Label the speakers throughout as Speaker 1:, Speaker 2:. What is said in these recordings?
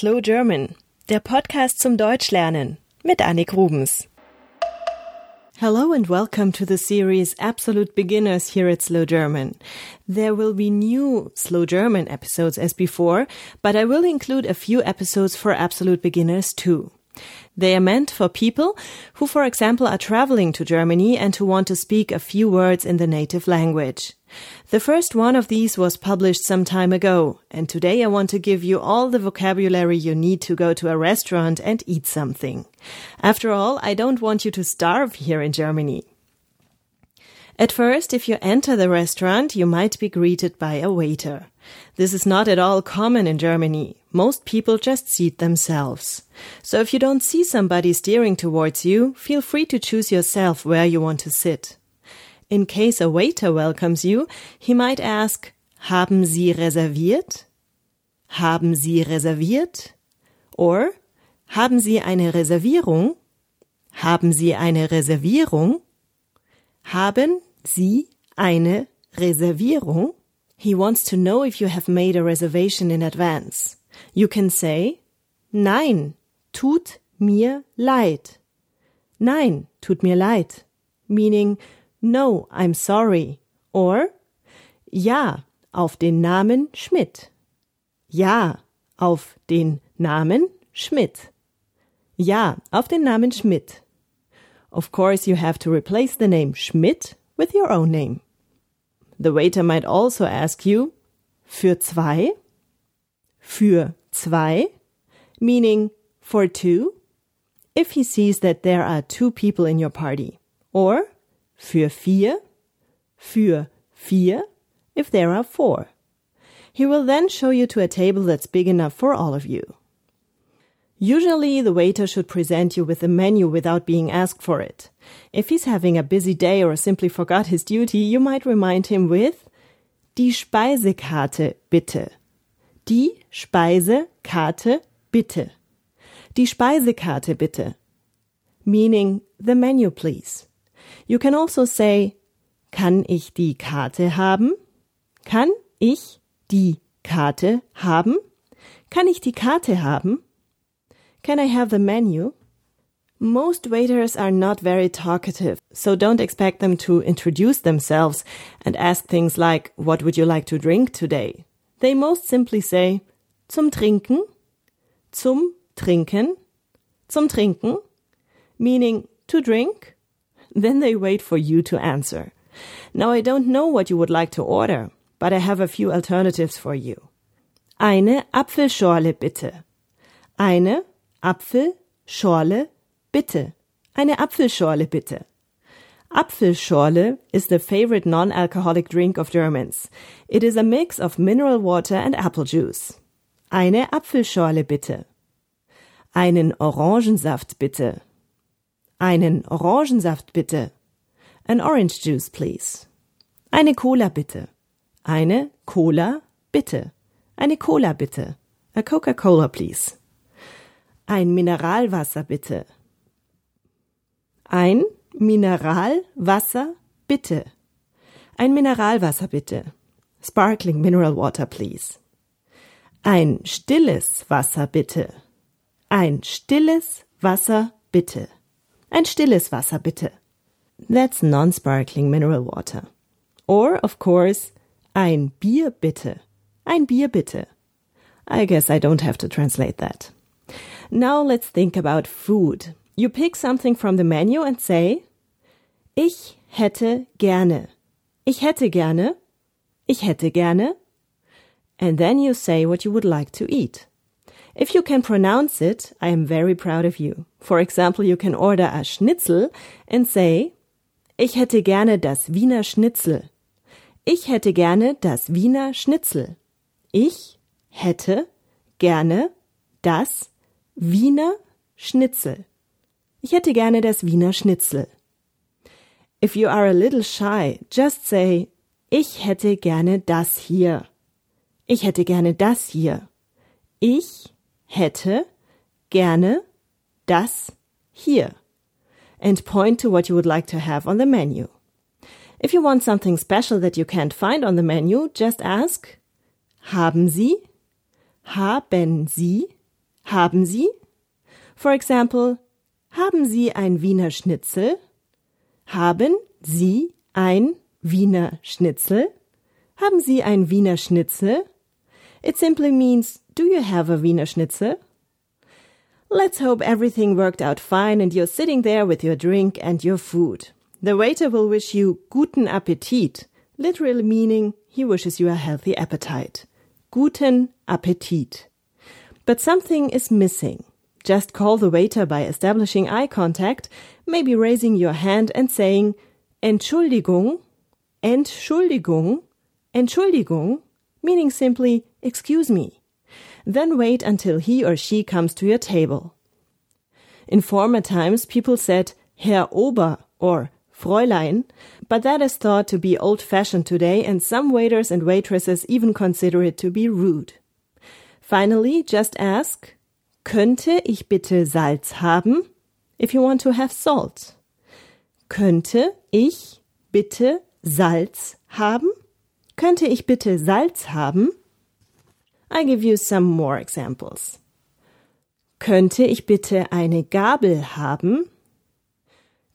Speaker 1: Slow German, der Podcast zum Deutschlernen mit Annik Rubens. Hello and welcome to the series Absolute Beginners here at Slow German. There will be new Slow German episodes as before, but I will include a few episodes for Absolute Beginners too. They are meant for people who, for example, are traveling to Germany and who want to speak a few words in the native language. The first one of these was published some time ago, and today I want to give you all the vocabulary you need to go to a restaurant and eat something. After all, I don't want you to starve here in Germany. At first, if you enter the restaurant, you might be greeted by a waiter. This is not at all common in Germany. Most people just seat themselves. So if you don't see somebody steering towards you, feel free to choose yourself where you want to sit. In case a waiter welcomes you, he might ask, Haben Sie reserviert? Haben Sie reserviert? Or, Haben Sie eine Reservierung? Haben Sie eine Reservierung? Haben Sie eine Reservierung? He wants to know if you have made a reservation in advance. You can say, Nein, tut mir leid. Nein, tut mir leid. Meaning, No, I'm sorry. Or Ja, auf den Namen Schmidt. Ja, auf den Namen Schmidt. Ja, auf den Namen Schmidt. Of course, you have to replace the name Schmidt with your own name. The waiter might also ask you, für zwei? Für zwei? Meaning for two? If he sees that there are two people in your party. Or für vier, für vier, if there are four. He will then show you to a table that's big enough for all of you. Usually, the waiter should present you with the menu without being asked for it. If he's having a busy day or simply forgot his duty, you might remind him with Die Speisekarte bitte. Die Speisekarte bitte. Die Speisekarte bitte. Meaning the menu, please. You can also say, kann ich die Karte haben? Kann ich die Karte haben? Kann ich die Karte haben? Can I have the menu? Most waiters are not very talkative, so don't expect them to introduce themselves and ask things like, what would you like to drink today? They most simply say, zum Trinken, zum Trinken, zum Trinken, meaning to drink, then they wait for you to answer. Now I don't know what you would like to order, but I have a few alternatives for you. Eine Apfelschorle bitte. Eine Apfelschorle bitte. Eine Apfelschorle bitte. Apfelschorle is the favorite non-alcoholic drink of Germans. It is a mix of mineral water and apple juice. Eine Apfelschorle bitte. Einen Orangensaft bitte. Einen Orangensaft bitte. An orange juice, please. Eine Cola bitte. Eine Cola bitte. Eine Cola bitte. A Coca-Cola, please. Ein Mineralwasser bitte. Ein Mineralwasser bitte. Ein Mineralwasser bitte. Sparkling mineral water, please. Ein stilles Wasser bitte. Ein stilles Wasser bitte. Ein stilles Wasser bitte. That's non-sparkling mineral water. Or, of course, ein Bier bitte. Ein Bier bitte. I guess I don't have to translate that. Now let's think about food. You pick something from the menu and say, Ich hätte gerne. Ich hätte gerne. Ich hätte gerne. And then you say what you would like to eat. If you can pronounce it, I am very proud of you. For example, you can order a Schnitzel and say, Ich hätte gerne das Wiener Schnitzel. Ich hätte gerne das Wiener Schnitzel. Ich hätte gerne das Wiener Schnitzel. Ich hätte gerne das Wiener Schnitzel. If you are a little shy, just say, ich hätte gerne das hier. Ich hätte gerne das hier. Ich hätte gerne das hier. And point to what you would like to have on the menu. If you want something special that you can't find on the menu, just ask, haben Sie? Haben Sie? Haben Sie? For example, haben Sie ein Wiener Schnitzel? Haben Sie ein Wiener Schnitzel? Haben Sie ein Wiener Schnitzel? It simply means, do you have a Wiener Schnitzel? Let's hope everything worked out fine and you're sitting there with your drink and your food. The waiter will wish you guten Appetit, literally meaning he wishes you a healthy appetite. Guten Appetit. But something is missing. Just call the waiter by establishing eye contact, maybe raising your hand and saying Entschuldigung, Entschuldigung, Entschuldigung, meaning simply excuse me. Then wait until he or she comes to your table. In former times, people said Herr Ober or Fräulein, but that is thought to be old fashioned today, and some waiters and waitresses even consider it to be rude. Finally, just ask Könnte ich bitte Salz haben? If you want to have salt. Könnte ich bitte Salz haben? Könnte ich bitte Salz haben? I give you some more examples. Könnte ich bitte eine Gabel haben?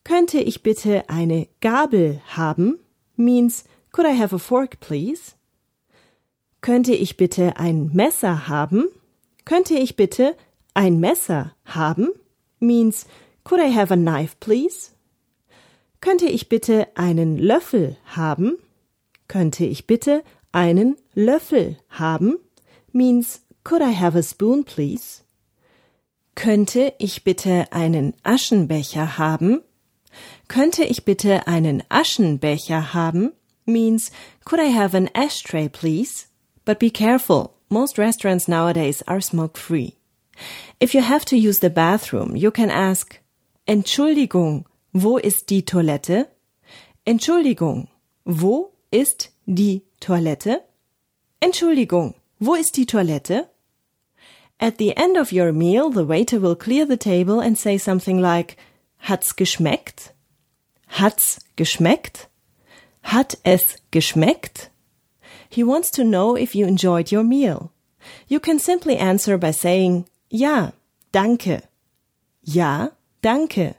Speaker 1: Könnte ich bitte eine Gabel haben? means could I have a fork please? Könnte ich bitte ein Messer haben? Könnte ich bitte ein Messer haben? means could I have a knife please? Könnte ich bitte einen Löffel haben? Könnte ich bitte einen Löffel haben? means could I have a spoon please? Könnte ich bitte einen Aschenbecher haben? Könnte ich bitte einen Aschenbecher haben? means could I have an ashtray please? But be careful. Most restaurants nowadays are smoke free. If you have to use the bathroom, you can ask Entschuldigung, wo ist die Toilette? Entschuldigung, wo ist die Toilette? Entschuldigung, wo ist die Toilette? At the end of your meal, the waiter will clear the table and say something like, Hat's geschmeckt? Hat's geschmeckt? Hat es geschmeckt? He wants to know if you enjoyed your meal. You can simply answer by saying, Ja, danke. Ja, danke.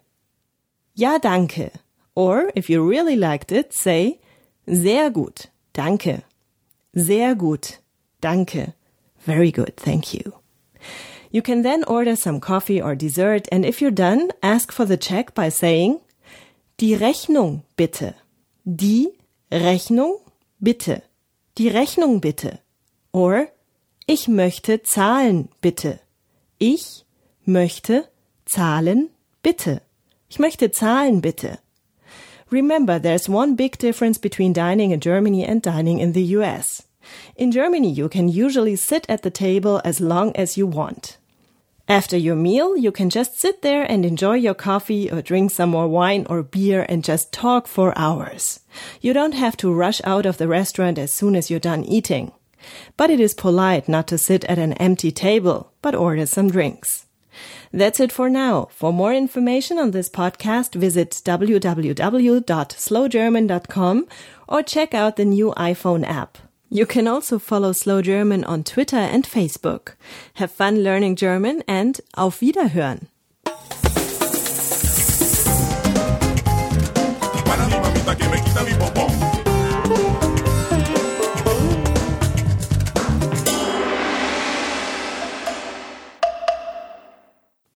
Speaker 1: Ja, danke. Or, if you really liked it, say, Sehr gut, danke. Sehr gut, danke. Very good, thank you. You can then order some coffee or dessert, and if you're done, ask for the check by saying, Die Rechnung bitte. Die Rechnung bitte. Die Rechnung bitte. Or, ich möchte zahlen bitte. Ich möchte zahlen bitte. Ich möchte zahlen bitte. Remember, there's one big difference between dining in Germany and dining in the US. In Germany, you can usually sit at the table as long as you want. After your meal, you can just sit there and enjoy your coffee or drink some more wine or beer and just talk for hours. You don't have to rush out of the restaurant as soon as you're done eating. But it is polite not to sit at an empty table, but order some drinks. That's it for now. For more information on this podcast, visit www.slowgerman.com or check out the new iPhone app. You can also follow Slow German on Twitter and Facebook. Have fun learning German and auf Wiederhören!